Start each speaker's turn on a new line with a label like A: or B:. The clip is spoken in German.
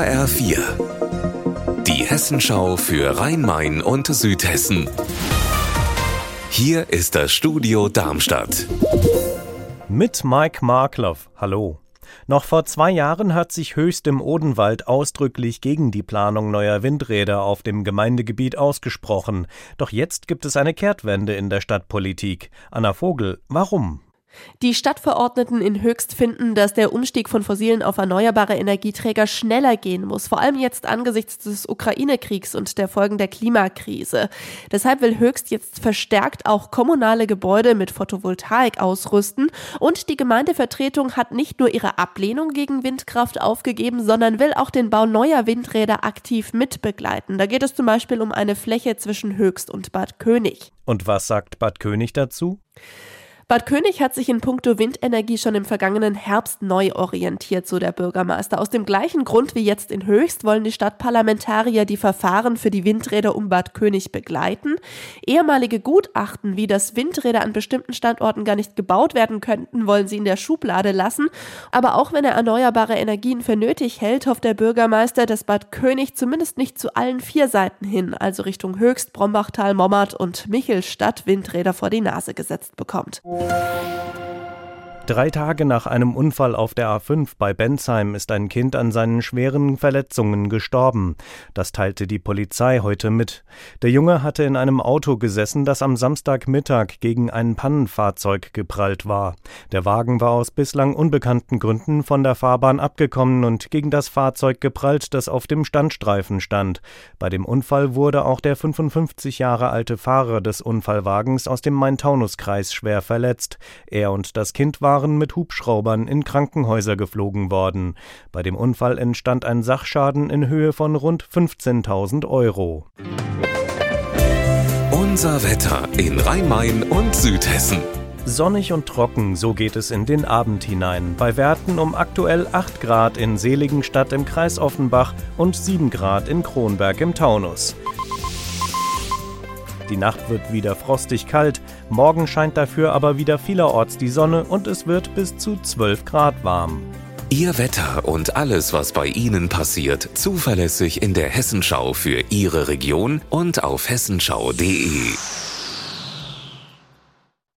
A: HR4. Die Hessenschau für Rhein-Main und Südhessen. Hier ist das Studio Darmstadt.
B: Mit Mike Markloff. Hallo. Noch vor zwei Jahren hat sich Höchst im Odenwald ausdrücklich gegen die Planung neuer Windräder auf dem Gemeindegebiet ausgesprochen. Doch jetzt gibt es eine Kehrtwende in der Stadtpolitik. Anna Vogel, warum?
C: Die Stadtverordneten in Höchst finden, dass der Umstieg von fossilen auf erneuerbare Energieträger schneller gehen muss, vor allem jetzt angesichts des Ukraine-Kriegs und der Folgen der Klimakrise. Deshalb will Höchst jetzt verstärkt auch kommunale Gebäude mit Photovoltaik ausrüsten und die Gemeindevertretung hat nicht nur ihre Ablehnung gegen Windkraft aufgegeben, sondern will auch den Bau neuer Windräder aktiv mitbegleiten. Da geht es zum Beispiel um eine Fläche zwischen Höchst und Bad König.
B: Und was sagt Bad König dazu?
C: Bad König hat sich in puncto Windenergie schon im vergangenen Herbst neu orientiert, so der Bürgermeister. Aus dem gleichen Grund wie jetzt in Höchst wollen die Stadtparlamentarier die Verfahren für die Windräder um Bad König begleiten. Ehemalige Gutachten, wie das Windräder an bestimmten Standorten gar nicht gebaut werden könnten, wollen sie in der Schublade lassen. Aber auch wenn er erneuerbare Energien für nötig hält, hofft der Bürgermeister, dass Bad König zumindest nicht zu allen vier Seiten hin, also Richtung Höchst, Brombachtal, Mommert und Michelstadt, Windräder vor die Nase gesetzt bekommt.
B: Música Drei Tage nach einem Unfall auf der A5 bei Bensheim ist ein Kind an seinen schweren Verletzungen gestorben. Das teilte die Polizei heute mit. Der Junge hatte in einem Auto gesessen, das am Samstagmittag gegen ein Pannenfahrzeug geprallt war. Der Wagen war aus bislang unbekannten Gründen von der Fahrbahn abgekommen und gegen das Fahrzeug geprallt, das auf dem Standstreifen stand. Bei dem Unfall wurde auch der 55 Jahre alte Fahrer des Unfallwagens aus dem Main-Taunus-Kreis schwer verletzt. Er und das Kind waren waren mit Hubschraubern in Krankenhäuser geflogen worden. Bei dem Unfall entstand ein Sachschaden in Höhe von rund 15.000 Euro.
A: Unser Wetter in Rhein-Main und Südhessen.
B: Sonnig und trocken, so geht es in den Abend hinein. Bei Werten um aktuell 8 Grad in Seligenstadt im Kreis Offenbach und 7 Grad in Kronberg im Taunus. Die Nacht wird wieder frostig kalt, morgen scheint dafür aber wieder vielerorts die Sonne und es wird bis zu 12 Grad warm.
A: Ihr Wetter und alles, was bei Ihnen passiert, zuverlässig in der Hessenschau für Ihre Region und auf hessenschau.de.